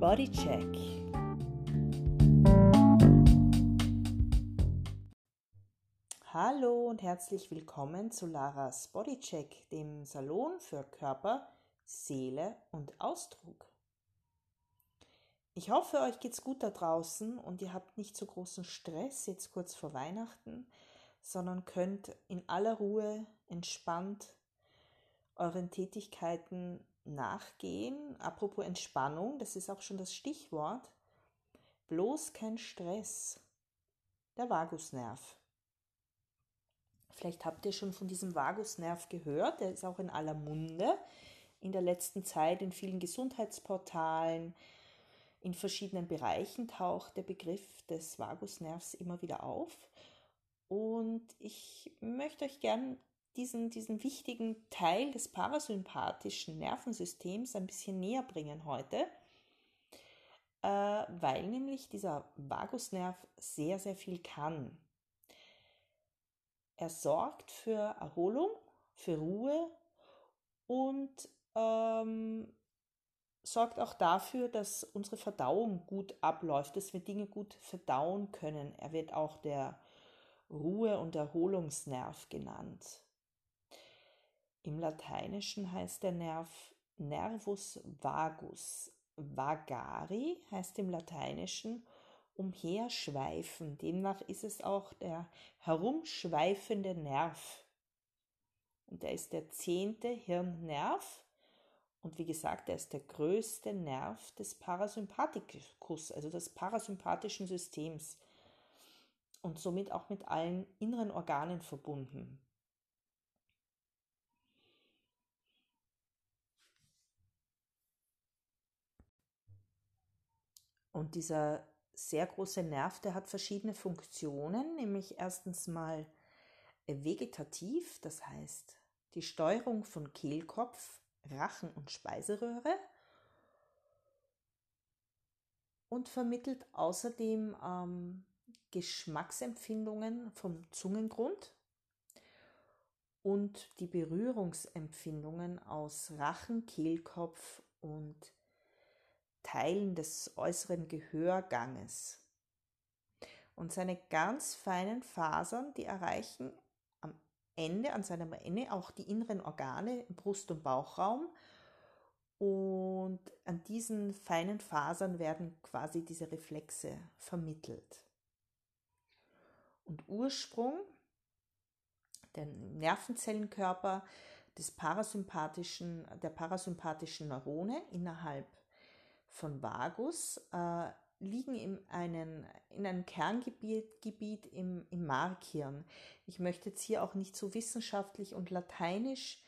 Bodycheck. Hallo und herzlich willkommen zu Laras Bodycheck, dem Salon für Körper, Seele und Ausdruck. Ich hoffe, euch geht's gut da draußen und ihr habt nicht so großen Stress jetzt kurz vor Weihnachten, sondern könnt in aller Ruhe entspannt euren Tätigkeiten nachgehen. Apropos Entspannung, das ist auch schon das Stichwort. Bloß kein Stress. Der Vagusnerv. Vielleicht habt ihr schon von diesem Vagusnerv gehört. Der ist auch in aller Munde. In der letzten Zeit in vielen Gesundheitsportalen, in verschiedenen Bereichen taucht der Begriff des Vagusnervs immer wieder auf. Und ich möchte euch gern diesen, diesen wichtigen Teil des parasympathischen Nervensystems ein bisschen näher bringen heute, äh, weil nämlich dieser Vagusnerv sehr, sehr viel kann. Er sorgt für Erholung, für Ruhe und ähm, sorgt auch dafür, dass unsere Verdauung gut abläuft, dass wir Dinge gut verdauen können. Er wird auch der Ruhe- und Erholungsnerv genannt. Im Lateinischen heißt der Nerv Nervus vagus. Vagari heißt im Lateinischen umherschweifen. Demnach ist es auch der herumschweifende Nerv. Und er ist der zehnte Hirnnerv. Und wie gesagt, er ist der größte Nerv des Parasympathikus, also des parasympathischen Systems. Und somit auch mit allen inneren Organen verbunden. Und dieser sehr große Nerv, der hat verschiedene Funktionen, nämlich erstens mal vegetativ, das heißt die Steuerung von Kehlkopf, Rachen und Speiseröhre. Und vermittelt außerdem ähm, Geschmacksempfindungen vom Zungengrund und die Berührungsempfindungen aus Rachen, Kehlkopf und Teilen des äußeren Gehörganges. Und seine ganz feinen Fasern, die erreichen am Ende, an seinem Ende auch die inneren Organe im Brust- und Bauchraum. Und an diesen feinen Fasern werden quasi diese Reflexe vermittelt. Und Ursprung der Nervenzellenkörper des parasympathischen, der parasympathischen Neurone innerhalb von Vagus äh, liegen in, einen, in einem Kerngebiet Gebiet im, im Markhirn. Ich möchte jetzt hier auch nicht so wissenschaftlich und lateinisch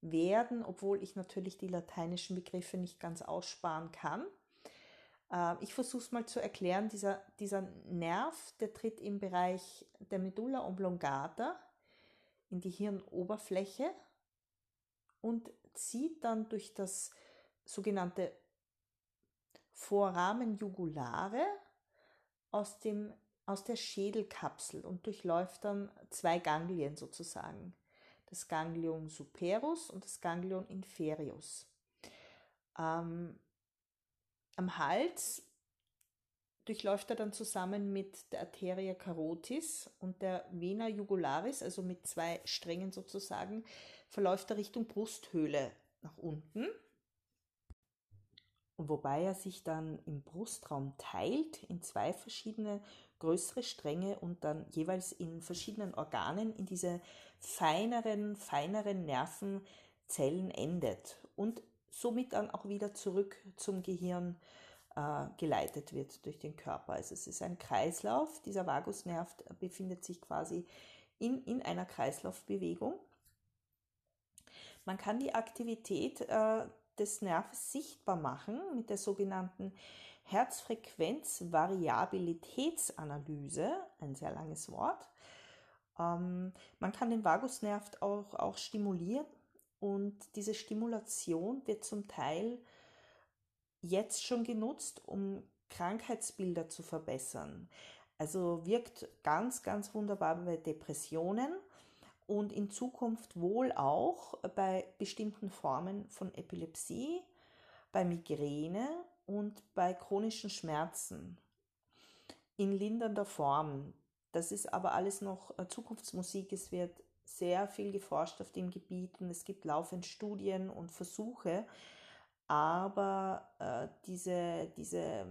werden, obwohl ich natürlich die lateinischen Begriffe nicht ganz aussparen kann. Äh, ich versuche es mal zu erklären. Dieser, dieser Nerv, der tritt im Bereich der Medulla oblongata in die Hirnoberfläche und zieht dann durch das sogenannte Foramen jugulare aus, dem, aus der Schädelkapsel und durchläuft dann zwei Ganglien sozusagen. Das Ganglion superus und das Ganglion inferius. Ähm, am Hals durchläuft er dann zusammen mit der Arteria carotis und der Vena jugularis, also mit zwei Strängen sozusagen, verläuft er Richtung Brusthöhle nach unten wobei er sich dann im Brustraum teilt in zwei verschiedene größere Stränge und dann jeweils in verschiedenen Organen in diese feineren, feineren Nervenzellen endet und somit dann auch wieder zurück zum Gehirn äh, geleitet wird durch den Körper. Also es ist ein Kreislauf. Dieser Vagusnerv befindet sich quasi in, in einer Kreislaufbewegung. Man kann die Aktivität äh, des Nerves sichtbar machen mit der sogenannten Herzfrequenzvariabilitätsanalyse, ein sehr langes Wort. Ähm, man kann den Vagusnerv auch, auch stimulieren und diese Stimulation wird zum Teil jetzt schon genutzt, um Krankheitsbilder zu verbessern. Also wirkt ganz, ganz wunderbar bei Depressionen und in Zukunft wohl auch bei bestimmten Formen von Epilepsie, bei Migräne und bei chronischen Schmerzen in lindernder Form. Das ist aber alles noch äh, Zukunftsmusik. Es wird sehr viel geforscht auf den Gebieten. Es gibt laufend Studien und Versuche. Aber äh, diese, diese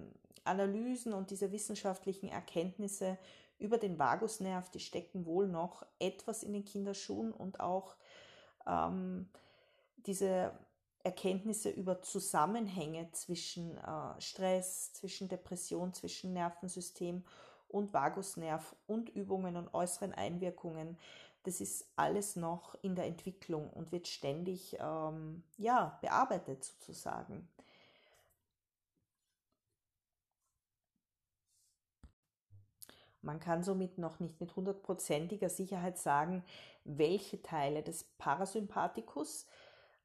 Analysen und diese wissenschaftlichen Erkenntnisse über den Vagusnerv, die stecken wohl noch etwas in den Kinderschuhen und auch ähm, diese Erkenntnisse über Zusammenhänge zwischen äh, Stress, zwischen Depression, zwischen Nervensystem und Vagusnerv und Übungen und äußeren Einwirkungen, das ist alles noch in der Entwicklung und wird ständig ähm, ja, bearbeitet sozusagen. Man kann somit noch nicht mit hundertprozentiger Sicherheit sagen, welche Teile des Parasympathikus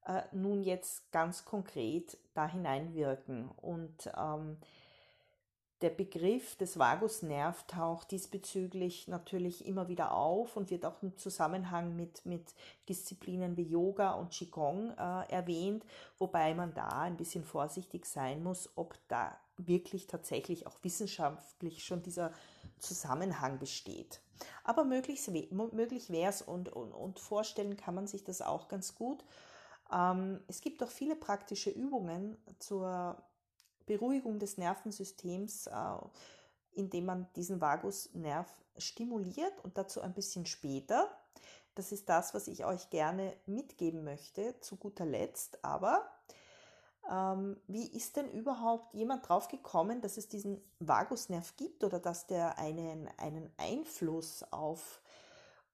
äh, nun jetzt ganz konkret da hineinwirken. Und ähm, der Begriff des Vagusnerv taucht diesbezüglich natürlich immer wieder auf und wird auch im Zusammenhang mit, mit Disziplinen wie Yoga und Qigong äh, erwähnt, wobei man da ein bisschen vorsichtig sein muss, ob da wirklich tatsächlich auch wissenschaftlich schon dieser Zusammenhang besteht. Aber möglich, möglich wäre es und, und, und vorstellen kann man sich das auch ganz gut. Ähm, es gibt auch viele praktische Übungen zur Beruhigung des Nervensystems, äh, indem man diesen Vagusnerv stimuliert und dazu ein bisschen später. Das ist das, was ich euch gerne mitgeben möchte, zu guter Letzt. Aber wie ist denn überhaupt jemand drauf gekommen, dass es diesen Vagusnerv gibt oder dass der einen, einen Einfluss auf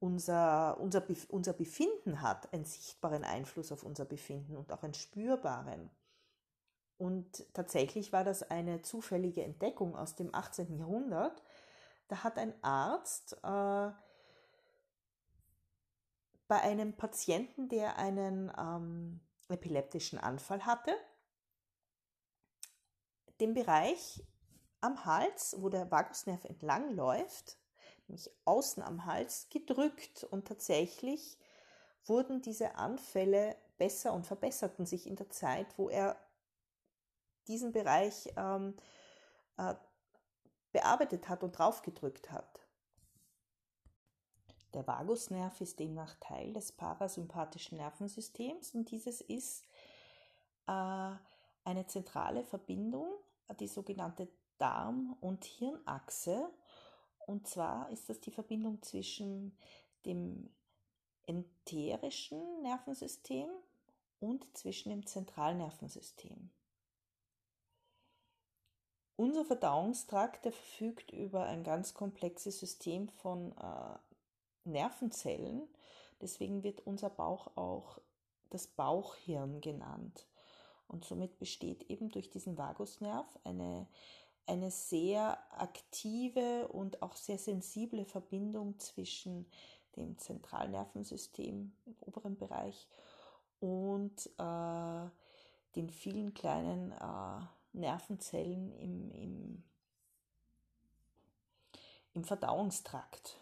unser, unser, unser Befinden hat, einen sichtbaren Einfluss auf unser Befinden und auch einen spürbaren? Und tatsächlich war das eine zufällige Entdeckung aus dem 18. Jahrhundert. Da hat ein Arzt äh, bei einem Patienten, der einen ähm, epileptischen Anfall hatte, den Bereich am Hals, wo der Vagusnerv entlang läuft, nämlich außen am Hals, gedrückt und tatsächlich wurden diese Anfälle besser und verbesserten sich in der Zeit, wo er diesen Bereich ähm, äh, bearbeitet hat und draufgedrückt hat. Der Vagusnerv ist demnach Teil des parasympathischen Nervensystems und dieses ist äh, eine zentrale Verbindung, die sogenannte Darm- und Hirnachse. Und zwar ist das die Verbindung zwischen dem enterischen Nervensystem und zwischen dem Zentralnervensystem. Unser Verdauungstrakt, der verfügt über ein ganz komplexes System von äh, Nervenzellen. Deswegen wird unser Bauch auch das Bauchhirn genannt. Und somit besteht eben durch diesen Vagusnerv eine, eine sehr aktive und auch sehr sensible Verbindung zwischen dem Zentralnervensystem im oberen Bereich und äh, den vielen kleinen äh, Nervenzellen im, im, im Verdauungstrakt.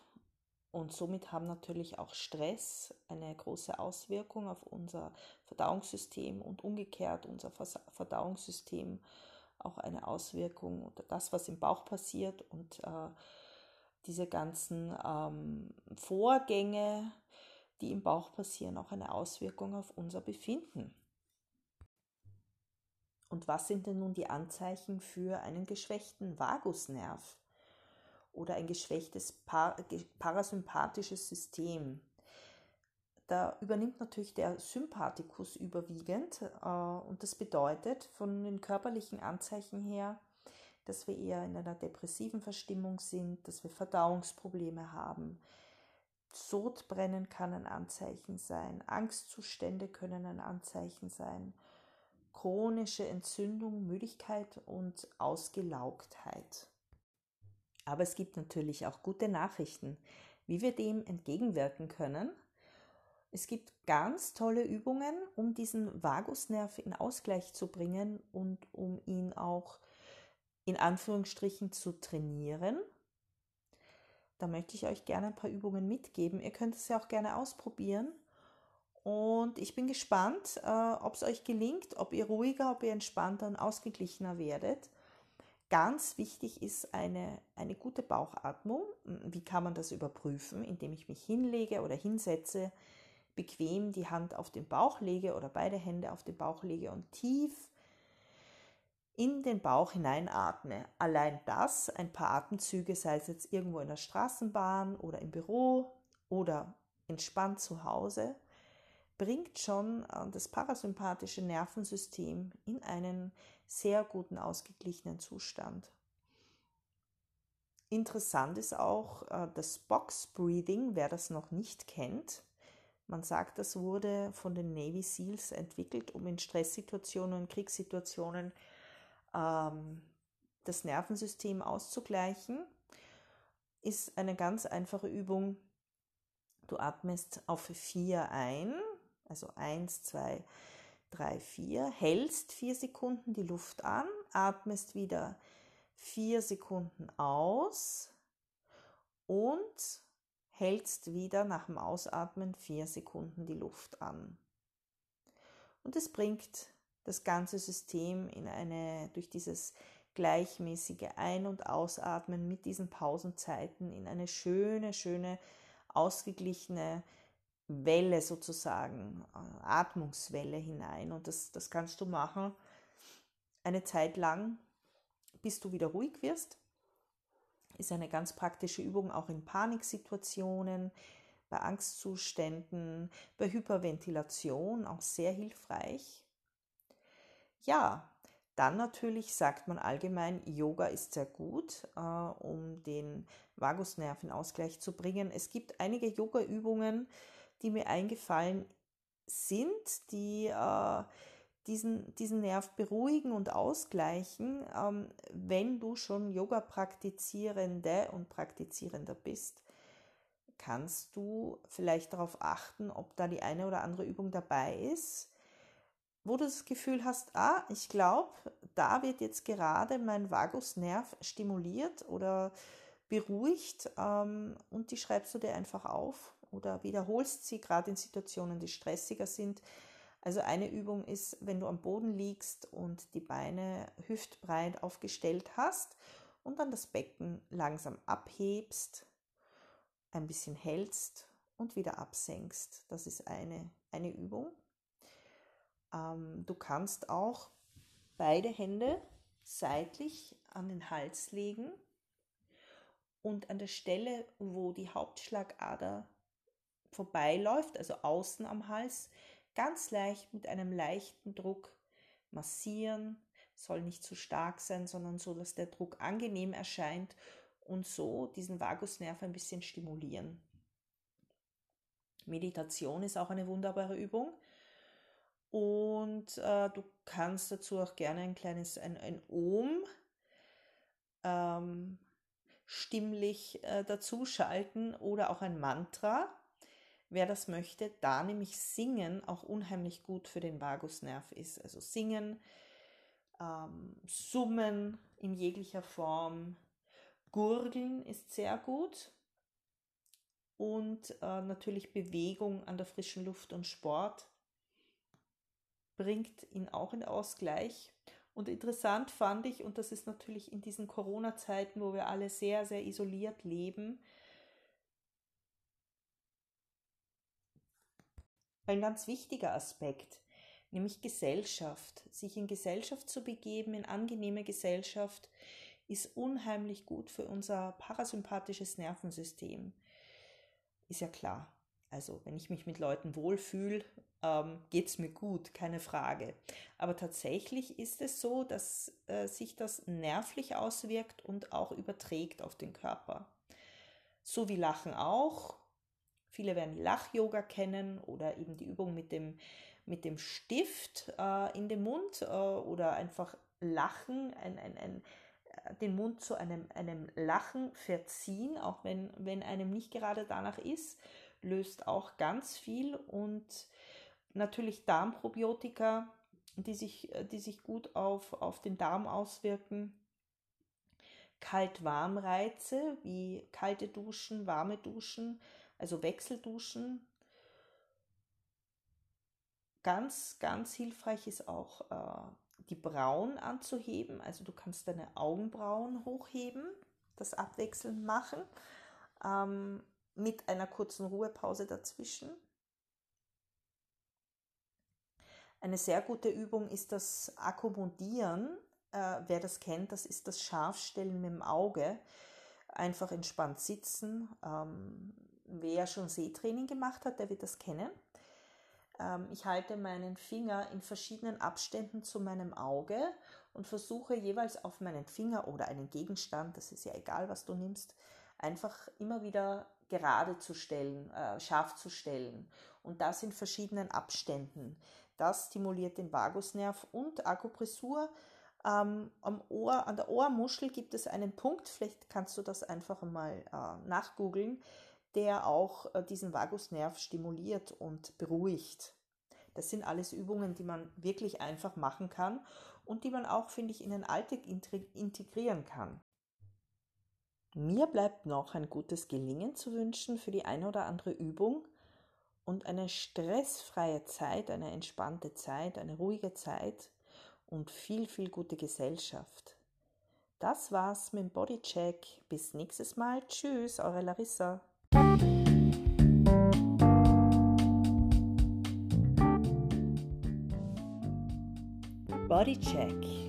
Und somit haben natürlich auch Stress eine große Auswirkung auf unser Verdauungssystem und umgekehrt unser Verdauungssystem auch eine Auswirkung oder das, was im Bauch passiert und äh, diese ganzen ähm, Vorgänge, die im Bauch passieren, auch eine Auswirkung auf unser Befinden. Und was sind denn nun die Anzeichen für einen geschwächten Vagusnerv oder ein geschwächtes parasympathisches System? Da übernimmt natürlich der Sympathikus überwiegend äh, und das bedeutet von den körperlichen Anzeichen her, dass wir eher in einer depressiven Verstimmung sind, dass wir Verdauungsprobleme haben. Sodbrennen kann ein Anzeichen sein, Angstzustände können ein Anzeichen sein chronische Entzündung, Müdigkeit und Ausgelaugtheit. Aber es gibt natürlich auch gute Nachrichten, wie wir dem entgegenwirken können. Es gibt ganz tolle Übungen, um diesen Vagusnerv in Ausgleich zu bringen und um ihn auch in Anführungsstrichen zu trainieren. Da möchte ich euch gerne ein paar Übungen mitgeben. Ihr könnt es ja auch gerne ausprobieren Und ich bin gespannt, äh, ob es euch gelingt, ob ihr ruhiger, ob ihr entspannter und ausgeglichener werdet. Ganz wichtig ist eine, eine gute Bauchatmung. Wie kann man das überprüfen? Indem ich mich hinlege oder hinsetze, bequem die Hand auf den Bauch lege oder beide Hände auf den Bauch lege und tief in den Bauch hineinatme. Allein das, ein paar Atemzüge, sei es jetzt irgendwo in der Straßenbahn oder im Büro oder entspannt zu Hause, bringt schon äh, das parasympathische Nervensystem in einen sehr guten, ausgeglichenen Zustand. Interessant ist auch äh, das Box Breathing, wer das noch nicht kennt. Man sagt, das wurde von den Navy SEALs entwickelt, um in Stresssituationen und Kriegssituationen ähm, das Nervensystem auszugleichen. Ist eine ganz einfache Übung. Du atmest auf vier ein, also eins, zwei, drei, vier, hältst vier Sekunden die Luft an, atmest wieder vier Sekunden aus und hältst wieder nach dem Ausatmen vier Sekunden die Luft an. Und es bringt das ganze System in eine, durch dieses gleichmäßige Ein- und Ausatmen mit diesen Pausenzeiten in eine schöne, schöne, ausgeglichene Welle sozusagen, äh, Atmungswelle hinein. Und das, das kannst du machen eine Zeit lang, bis du wieder ruhig wirst. Ist eine ganz praktische Übung auch in Paniksituationen, bei Angstzuständen, bei Hyperventilation auch sehr hilfreich. Ja, dann natürlich sagt man allgemein, Yoga ist sehr gut, äh, um den Vagusnerv in Ausgleich zu bringen. Es gibt einige Yoga-Übungen, die mir eingefallen sind, die äh, diesen, diesen Nerv beruhigen und ausgleichen, ähm, wenn du schon Yoga-Praktizierende und Praktizierender bist. Kannst du vielleicht darauf achten, ob da die eine oder andere Übung dabei ist, wo du das Gefühl hast, ah, ich glaube, da wird jetzt gerade mein Vagusnerv stimuliert oder beruhigt ähm, und die schreibst du dir einfach auf oder wiederholst sie gerade in Situationen, die stressiger sind. Also eine Übung ist, wenn du am Boden liegst und die Beine hüftbreit aufgestellt hast und dann das Becken langsam abhebst, ein bisschen hältst und wieder absenkst. Das ist eine, eine Übung. Ähm, du kannst auch beide Hände seitlich an den Hals legen und an der Stelle, wo die Hauptschlagader vorbeiläuft, also außen am Hals, ganz leicht mit einem leichten Druck massieren. Soll nicht zu stark sein, sondern so, dass der Druck angenehm erscheint und so diesen Vagusnerv ein bisschen stimulieren. Meditation ist auch eine wunderbare Übung. Und äh, du kannst dazu auch gerne ein kleines, ein, ein Ohm ähm, stimmlich äh, dazuschalten oder auch ein Mantra. Wer das möchte, da nämlich Singen auch unheimlich gut für den Vagusnerv ist. Also Singen, ähm, Summen in jeglicher Form, Gurgeln ist sehr gut und äh, natürlich Bewegung an der frischen Luft und Sport bringt ihn auch in Ausgleich. Und interessant fand ich, und das ist natürlich in diesen Corona-Zeiten, wo wir alle sehr, sehr isoliert leben, ein ganz wichtiger Aspekt, nämlich Gesellschaft. Sich in Gesellschaft zu begeben, in angenehme Gesellschaft, ist unheimlich gut für unser parasympathisches Nervensystem. Ist ja klar. Also wenn ich mich mit Leuten wohlfühle, ähm, geht es mir gut, keine Frage. Aber tatsächlich ist es so, dass äh, sich das nervlich auswirkt und auch überträgt auf den Körper. So wie Lachen auch. Viele werden Lach-Yoga kennen oder eben die Übung mit dem, mit dem Stift äh, in den Mund äh, oder einfach Lachen, ein, ein, ein, äh, den Mund zu einem, einem Lachen verziehen, auch wenn, wenn einem nicht gerade danach ist löst auch ganz viel und natürlich Darmprobiotika, die sich, die sich gut auf, auf den Darm auswirken. Kalt-Warm-Reize wie kalte Duschen, warme Duschen, also Wechselduschen. ganz, ganz hilfreich ist auch äh, die Brauen anzuheben. Also du kannst deine Augenbrauen hochheben, das abwechselnd machen, ähm, mit einer kurzen Ruhepause dazwischen. Eine sehr gute Übung ist das Akkommodieren. Äh, wer das kennt, das ist das Scharfstellen mit dem Auge. Einfach entspannt sitzen. Ähm, wer schon Sehtraining gemacht hat, der wird das kennen. Ähm, ich halte meinen Finger in verschiedenen Abständen zu meinem Auge und versuche jeweils auf meinen Finger oder einen Gegenstand, das ist ja egal, was du nimmst, einfach immer wieder gerade zu stellen, äh, scharf zu stellen. Und das in verschiedenen Abständen. Das stimuliert den Vagusnerv und Akupressur. Ähm, am Ohr, an der Ohrmuschel gibt es einen Punkt, vielleicht kannst du das einfach mal äh, nachgoogeln der auch äh, diesen Vagusnerv stimuliert und beruhigt. Das sind alles Übungen, die man wirklich einfach machen kann und die man auch, finde ich, in den Alltag integrieren kann. Mir bleibt noch ein gutes Gelingen zu wünschen für die eine oder andere Übung und eine stressfreie Zeit, eine entspannte Zeit, eine ruhige Zeit und viel, viel gute Gesellschaft. Das war's mit dem Bodycheck. Bis nächstes Mal. Tschüss, eure Larissa. Body Check